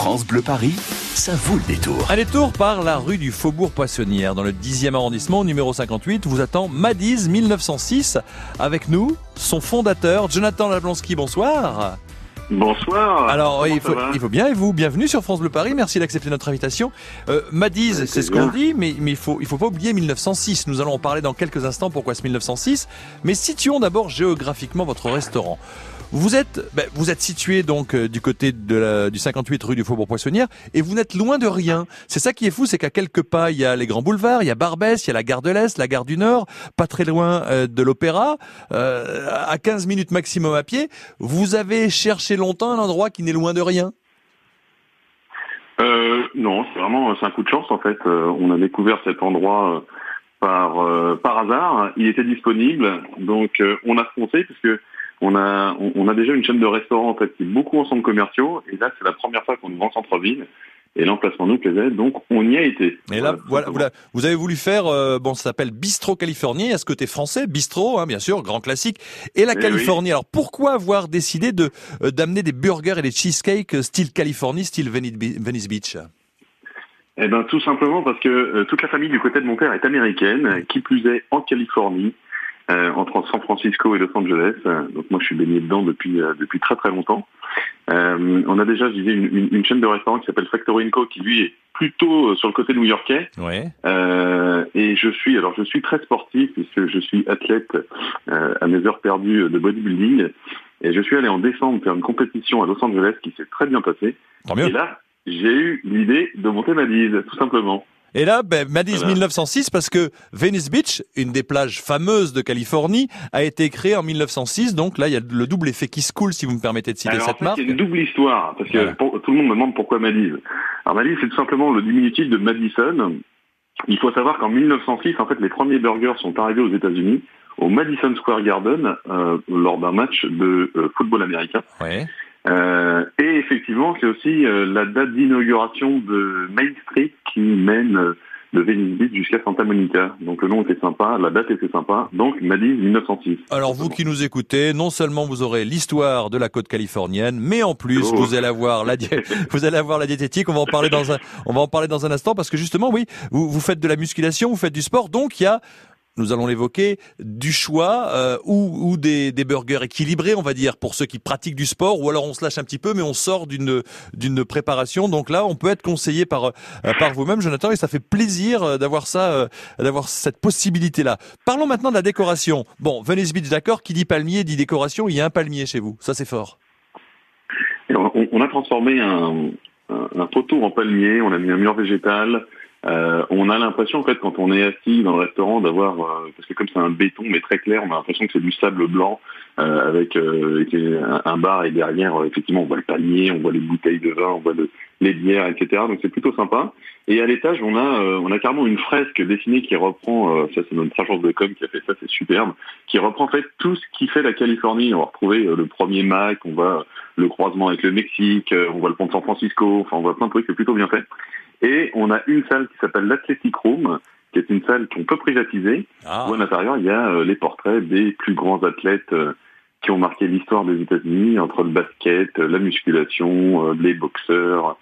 France Bleu Paris, ça vaut le détour. Un détour par la rue du Faubourg Poissonnière, dans le 10e arrondissement, numéro 58, vous attend Madiz 1906. Avec nous, son fondateur, Jonathan Lablonski, bonsoir. Bonsoir. Alors, il faut, va il faut bien, et vous, bienvenue sur France Bleu Paris, merci d'accepter notre invitation. Euh, Madiz, Avec c'est ce qu'on dit, mais, mais il faut, il faut pas oublier 1906. Nous allons en parler dans quelques instants, pourquoi ce 1906. Mais situons d'abord géographiquement votre restaurant. Vous êtes, ben, vous êtes situé donc euh, du côté de la, du 58 rue du Faubourg Poissonnière et vous n'êtes loin de rien. C'est ça qui est fou, c'est qu'à quelques pas il y a les grands boulevards, il y a Barbès, il y a la gare de l'Est, la gare du Nord, pas très loin euh, de l'Opéra, euh, à 15 minutes maximum à pied. Vous avez cherché longtemps un endroit qui n'est loin de rien? Euh, non, c'est vraiment c'est un coup de chance en fait. On a découvert cet endroit par par hasard. Il était disponible, donc on a foncé parce que on a on, on a déjà une chaîne de restaurants en fait qui est beaucoup en centres commerciaux. Et là c'est la première fois qu'on nous vend en centre-ville. Et l'emplacement nous plaisait. Donc on y a été. Et là, voilà, vous avez voulu faire, euh, bon, ça s'appelle Bistro Californie. Il y a ce côté français, Bistro, hein, bien sûr, grand classique, et la Eh Californie. Alors pourquoi avoir décidé de euh, d'amener des burgers et des cheesecakes euh, style Californie, style Venice Be- Venice Beach? Eh ben tout simplement parce que euh, toute la famille du côté de mon père est américaine, qui plus est en Californie, euh, entre San Francisco et Los Angeles. Euh, donc moi je suis baigné dedans depuis euh, depuis très très longtemps. Euh, on a déjà je disais, une, une- une chaîne de restaurants qui s'appelle Factory Co qui lui est plutôt euh, sur le côté new-yorkais. Ouais. Euh, et je suis alors je suis très sportif puisque je suis athlète euh, à mes heures perdues de bodybuilding. Et je suis allé en décembre faire une compétition à Los Angeles qui s'est très bien passée. Tant mieux. Et là, j'ai eu l'idée de monter ma dise, tout simplement. Et là, ben, Voilà. 1906 parce que Venice Beach, une des plages fameuses de Californie, a été créée en 1906. Donc là, il y a le double effet qui se coule, si vous me permettez de citer Alors, en cette fait, marque. il y a une double histoire, parce que Voilà. pour- tout le monde me demande pourquoi Madiz. Alors Madiz, c'est tout simplement le diminutif de Madison. Il faut savoir qu'en 1906, en fait, les premiers burgers sont arrivés aux États-Unis, au Madison Square Garden, euh, lors d'un match de euh, football américain. Ouais. Euh, et effectivement, c'est aussi euh, la date d'inauguration de Main Street qui mène euh, de Venice Beach jusqu'à Santa Monica. Donc le nom était sympa, la date était sympa. Donc Madiz 1906. Alors vous qui nous écoutez, non seulement vous aurez l'histoire de la côte californienne, mais en plus Oh. vous allez avoir la vous allez avoir la diététique. On va en parler dans un on va en parler dans un instant parce que justement oui, vous vous faites de la musculation, vous faites du sport, donc il y a nous allons l'évoquer, du choix euh, ou, ou des, des burgers équilibrés, on va dire, pour ceux qui pratiquent du sport, ou alors on se lâche un petit peu, mais on sort d'une d'une préparation. Donc là, on peut être conseillé par euh, par vous-même, Jonathan, et ça fait plaisir euh, d'avoir ça, euh, d'avoir cette possibilité-là. Parlons maintenant de la décoration. Bon, Venice Beach, d'accord, qui dit palmier dit décoration, il y a un palmier chez vous, ça c'est fort. On a transformé un, un, un poteau en palmier, on a mis un mur végétal. Euh, on a l'impression, en fait, quand on est assis dans le restaurant, d'avoir, euh, parce que comme c'est un béton mais très clair, on a l'impression que c'est du sable blanc euh, avec, un, bar et derrière, effectivement, on voit le palmier, on voit les bouteilles de vin, on voit le- les bières, etc. Donc c'est plutôt sympa. Et à l'étage, on a, on a carrément une fresque dessinée qui reprend, ça c'est notre agence de com qui a fait ça, c'est superbe, qui reprend en fait tout ce qui fait la Californie. On va retrouver le premier Mac, on voit le croisement avec le Mexique, on voit le pont de San Francisco, enfin on voit plein de trucs, c'est plutôt bien fait. Et on a une salle qui s'appelle l'Athletic Room, qui est une salle qu'on peut privatiser, Ah, où à l'intérieur il y a euh, les portraits des plus grands athlètes euh, qui ont marqué l'histoire des États-Unis, entre le basket, euh, la musculation, les boxeurs,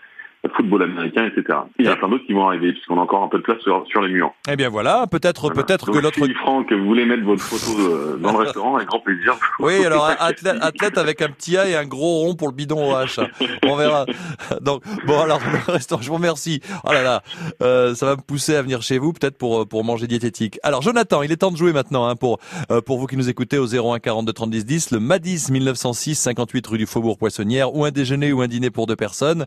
football américain, etc. Il y en a plein d'autres qui vont arriver, puisqu'on a encore un peu de place sur, sur les murs. eh bien voilà, peut-être Voilà. peut-être que l'autre Si Franck, vous voulez mettre votre photo euh, dans le restaurant, avec grand plaisir. Oui, alors athlète, athlète avec un petit A et un gros rond pour le bidon au H. On verra. Donc bon, alors le restaurant, je vous remercie. Oh là là, euh, ça va me pousser à venir chez vous, peut-être pour pour manger diététique. Alors Jonathan, il est temps de jouer maintenant hein, pour euh, pour vous qui nous écoutez au 01 42 30 10 10, le Madis 1906 58 rue du Faubourg Poissonnière, ou un déjeuner ou un dîner pour deux personnes.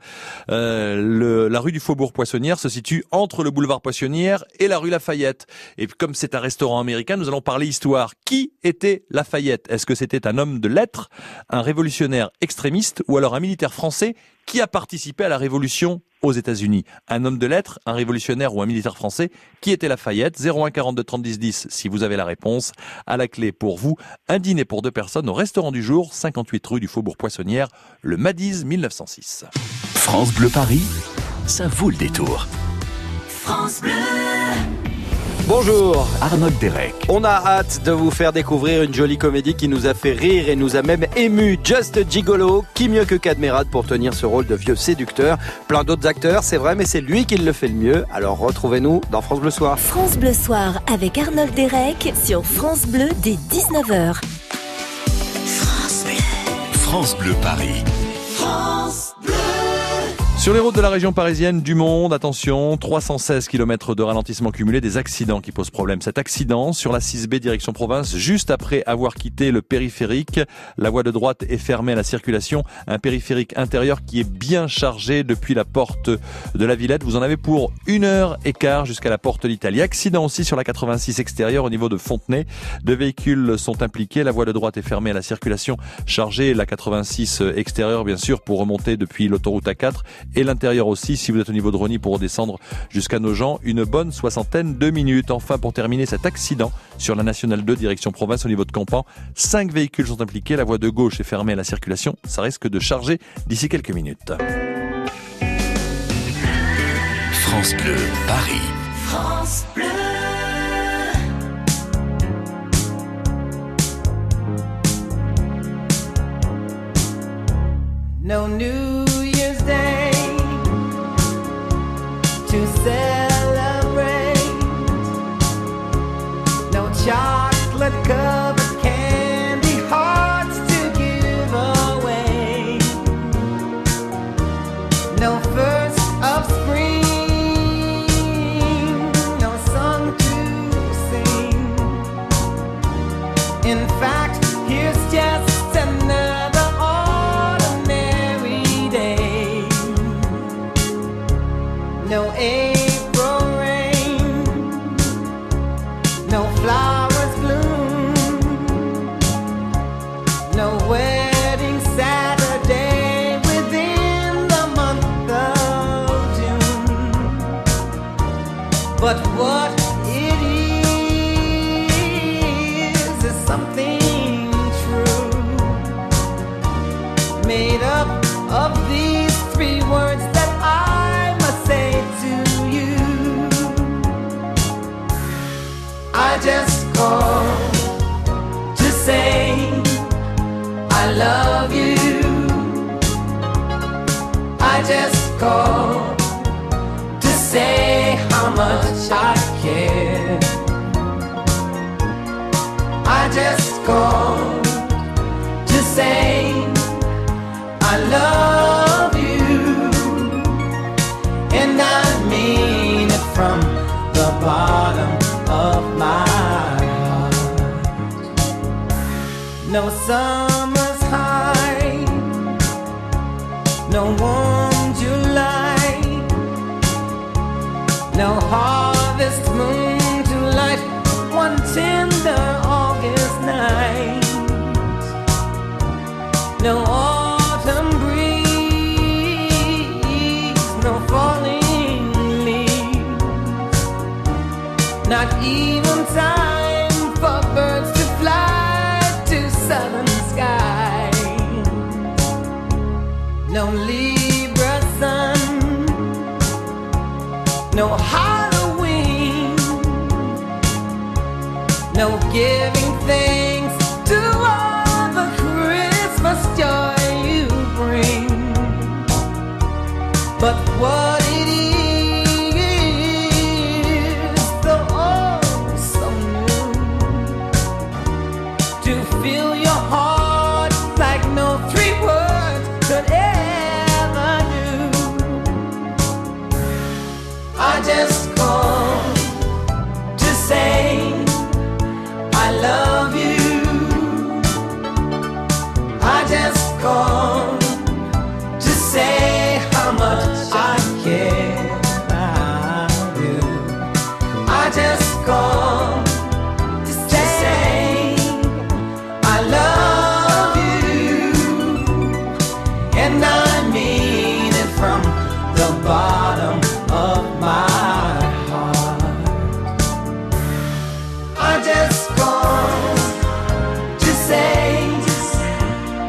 Euh, le, la rue du Faubourg Poissonnière se situe entre le boulevard Poissonnière et la rue Lafayette. Et comme c'est un restaurant américain, nous allons parler histoire. Qui était Lafayette? Est-ce que c'était un homme de lettres, un révolutionnaire extrémiste ou alors un militaire français qui a participé à la révolution aux États-Unis? Un homme de lettres, un révolutionnaire ou un militaire français Qui était Lafayette? 01 42 30 10 10 si vous avez la réponse. À la clé pour vous, un dîner pour deux personnes au restaurant du jour, 58 rue du Faubourg Poissonnière, le Madiz 1906. France Bleu Paris, ça vaut le détour. France Bleu. Bonjour. Arnold Derek. On a hâte de vous faire découvrir une jolie comédie qui nous a fait rire et nous a même ému. Just Gigolo, qui mieux que Cadmerade pour tenir ce rôle de vieux séducteur. Plein d'autres acteurs, c'est vrai, mais c'est lui qui le fait le mieux. Alors retrouvez-nous dans France Bleu Soir. France Bleu Soir avec Arnold Derek sur France Bleu dès 19h. France Bleu. France Bleu Paris. France Bleu. Sur les routes de la région parisienne, du monde, attention, 316 km de ralentissement cumulé, des accidents qui posent problème. Cet accident sur la 6B direction province, juste après avoir quitté le périphérique, la voie de droite est fermée à la circulation, un périphérique intérieur qui est bien chargé depuis la porte de la Villette. Vous en avez pour une heure et quart jusqu'à la porte de l'Italie. Accident aussi sur la 86 extérieure au niveau de Fontenay. Deux véhicules sont impliqués, la voie de droite est fermée à la circulation chargée, la 86 extérieure bien sûr pour remonter depuis l'autoroute A4 et l'intérieur aussi si vous êtes au niveau de Rony pour redescendre jusqu'à Nogent, une bonne soixantaine de minutes. Enfin, pour terminer cet accident sur la nationale 2 direction province au niveau de Campan, cinq véhicules sont impliqués, la voie de gauche est fermée à la circulation, ça risque de charger d'ici quelques minutes. France Bleu Paris. France Bleu. No New No April rain, no flowers bloom, no wedding Saturday within the month of June. But what it is is something true, made up of these three words just called to say I love you. I just called to say how much I care. I just called even time for birds to fly to southern. No Libra sun, no Halloween, no giving thanks and I mean it from the bottom of my heart. I just called to say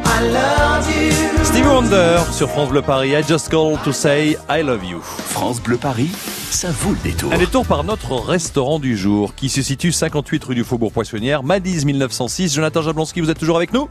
I love you. Stevie Wonder sur France Bleu Paris. I just call to say I love you. France Bleu Paris, ça vaut le détour. Un détour par notre restaurant du jour qui se situe 58 rue du Faubourg Poissonnière, Madise 1906. Jonathan Jablonski, vous êtes toujours avec nous?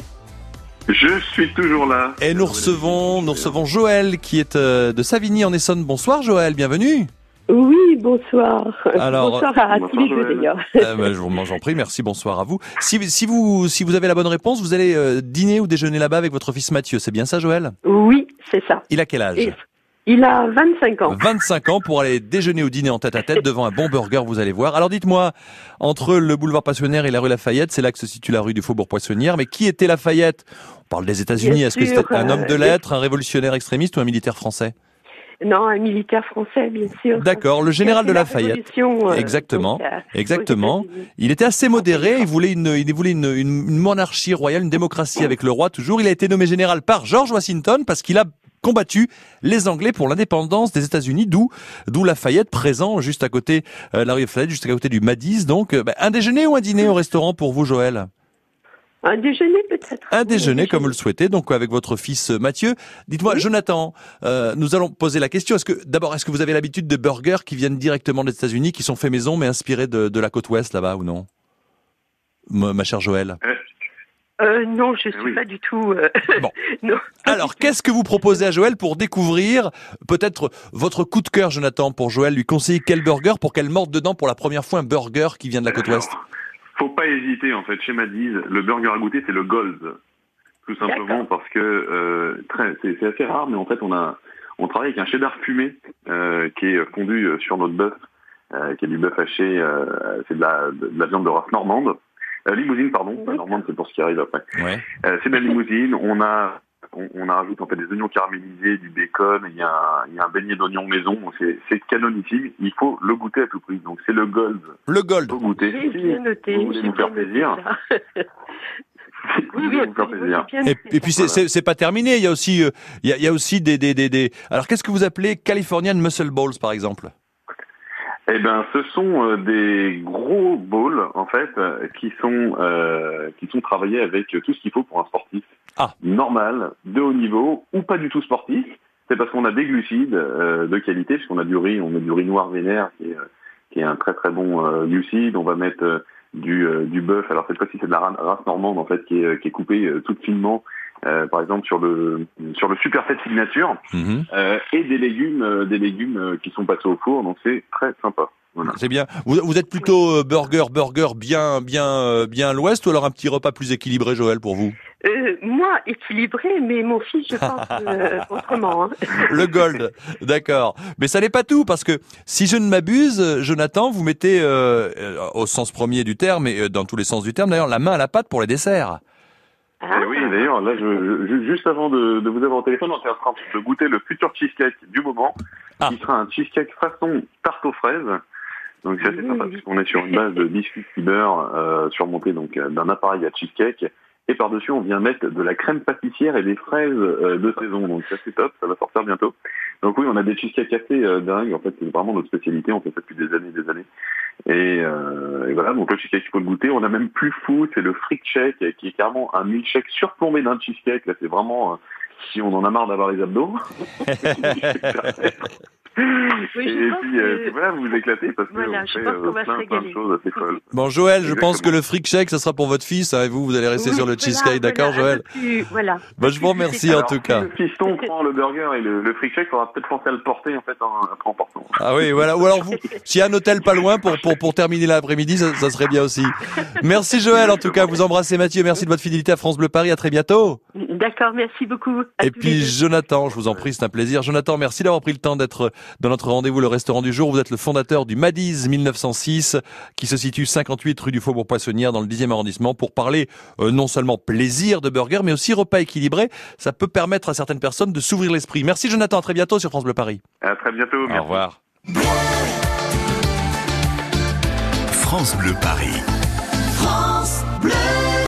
Je suis toujours là. Et nous recevons, nous recevons Joël qui est euh, de Savigny en Essonne. Bonsoir Joël, bienvenue. Oui, bonsoir. Alors, bonsoir à bonsoir, tous les deux d'ailleurs. Euh, bah, je vous j'en prie, merci, bonsoir à vous. Si, si, vous, si vous avez la bonne réponse, vous allez euh, dîner ou déjeuner là-bas avec votre fils Mathieu. C'est bien ça Joël? Oui, c'est ça. Il a quel âge? Et il a 25 ans. 25 ans pour aller déjeuner ou dîner en tête à tête devant un bon burger, vous allez voir. Alors dites-moi, entre le boulevard Poissonnière et la rue Lafayette, c'est là que se situe la rue du Faubourg Poissonnière, mais qui était Lafayette? On parle des États-Unis, est-ce que c'était un homme de euh, lettres, un révolutionnaire extrémiste ou un militaire français? Non, un militaire français, bien sûr. D'accord, le général de La Lafayette. euh, Exactement, euh, exactement. Il était assez modéré, il voulait une, il voulait une monarchie royale, une démocratie avec le roi toujours. Il a été nommé général par George Washington parce qu'il a combattu les Anglais pour l'indépendance des États-Unis, d'où d'où Lafayette présent juste à côté euh, la rue Lafayette, juste à côté du Madis. Donc, euh, bah, un déjeuner ou un dîner au restaurant pour vous, Joël? Un déjeuner peut-être. Un déjeuner comme vous le souhaitez, donc avec votre fils euh, Mathieu. Dites-moi, Jonathan, euh, nous allons poser la question. Est-ce que d'abord, est-ce que vous avez l'habitude de burgers qui viennent directement des États-Unis, qui sont faits maison mais inspirés de, de la côte ouest là-bas ou non? Ma ma chère Joël. Euh, non, je suis Oui. pas du tout. euh, Bon. non, Alors, qu'est-ce que vous proposez à Joël pour découvrir peut-être votre coup de cœur, Jonathan, pour Joël lui conseiller quel burger pour qu'elle morde dedans pour la première fois un burger qui vient de la côte ouest? Faut pas hésiter en fait. Chez Madiz, le burger à goûter c'est le Gold, tout simplement parce que euh, très, c'est, assez rare, mais en fait on a on travaille avec un cheddar fumé euh, qui est fondu euh, sur notre bœuf, euh, qui est du bœuf haché. euh, c'est de la, de la viande de race normande, Euh, limousine pardon. Normande c'est pour ce qui arrive après. Ouais. Euh, c'est de la limousine. On a on, on a rajouté en fait des oignons caramélisés, du bacon. Il y a un, il y a un beignet d'oignons maison. Donc, C'est, c'est canonissime. Il faut le goûter à tout prix. Donc c'est le Gold. Le Gold. Faut goûter. J'ai bien noté. vous voulez nous faire bien noté plaisir. Oui, oui, Et, noté et puis ça. c'est c'est- c'est pas terminé. Il y a aussi, euh, il y a, il y a aussi des, des, des, des- Alors qu'est-ce que vous appelez Californian Muscle Balls par exemple? Eh ben, ce sont euh, des gros bowls en fait qui sont euh, qui sont travaillés avec tout ce qu'il faut pour un sportif Ah. normal, de haut niveau ou pas du tout sportif. C'est parce qu'on a des glucides euh, de qualité, puisqu'on a du riz, on met du riz noir vénère qui est, euh, qui est un très très bon euh, glucide. On va mettre du euh, du bœuf. Alors cette fois-ci c'est de la ra- race normande en fait qui est qui est coupée euh, toute finement. Euh, par exemple sur le sur le super fait signature Mhm. euh, et des légumes euh, des légumes euh, qui sont passés au four donc c'est très sympa. Voilà. C'est bien. Vous, vous êtes plutôt euh, burger, burger bien, bien, euh, bien à l'ouest ou alors un petit repas plus équilibré, Joël, pour vous? Euh, moi, équilibré, mais mon fils, je pense euh, autrement. hein. Le gold, d'accord. Mais ça n'est pas tout, parce que si je ne m'abuse, Jonathan, vous mettez, au sens premier du terme, et dans tous les sens du terme d'ailleurs, la main à la pâte pour les desserts. Ah, Et oui, d'ailleurs, là, je, je- juste avant de, de vous avoir au téléphone, on était en train de goûter le futur cheesecake du moment, Ah. qui sera un cheesecake façon tarte aux fraises. Donc c'est assez Mmh. sympa, puisqu'on est sur une base de biscuits beurre euh, surmonté donc euh, d'un appareil à cheesecake. Et par-dessus, on vient mettre de la crème pâtissière et des fraises euh, de saison. Donc ça c'est top, ça va sortir bientôt. Donc oui, on a des cheesecakes assez euh, dingues. En fait, c'est vraiment notre spécialité. On fait ça depuis des années et des années. Et, euh, et voilà, donc le cheesecake, il faut le goûter. On a même plus fou, c'est le freak shake, qui est carrément un milkshake surplombé d'un cheesecake. Là, c'est vraiment, euh, si on en a marre d'avoir les abdos. Oui, et puis, euh, que- voilà, vous vous éclatez parce que Voilà, on je fait pense qu'on euh, plein, plein de choses assez folles. Bon, Joël, je pense que le freak shake, ça sera pour votre fils, hein, et vous, vous allez rester Oui, sur le voilà, cheesecake, d'accord, Joël plus- Voilà. Bon, je vous remercie en tout si cas. le fiston prend le burger et le, le freak shake, il faudra peut-être penser à le porter en fait en, en portant. Ah oui, voilà. Ou alors vous, s'il y a un hôtel pas loin pour pour pour terminer l'après-midi, ça, ça serait bien aussi. Merci Joël. En tout cas, vous embrassez Mathieu. Merci de votre fidélité à France Bleu Paris. À très bientôt. D'accord, merci beaucoup. À Et puis. Jonathan, je vous en prie, c'est un plaisir. Jonathan, merci d'avoir pris le temps d'être dans notre rendez-vous, le restaurant du jour. Vous êtes le fondateur du Madiz 1906, qui se situe 58 rue du Faubourg Poissonnière dans le 10e arrondissement, pour parler euh, non seulement plaisir de burger, mais aussi repas équilibré. Ça peut permettre à certaines personnes de s'ouvrir l'esprit. Merci Jonathan. À très bientôt sur France Bleu Paris. À très bientôt. Au revoir. France Bleu Paris. France Bleu.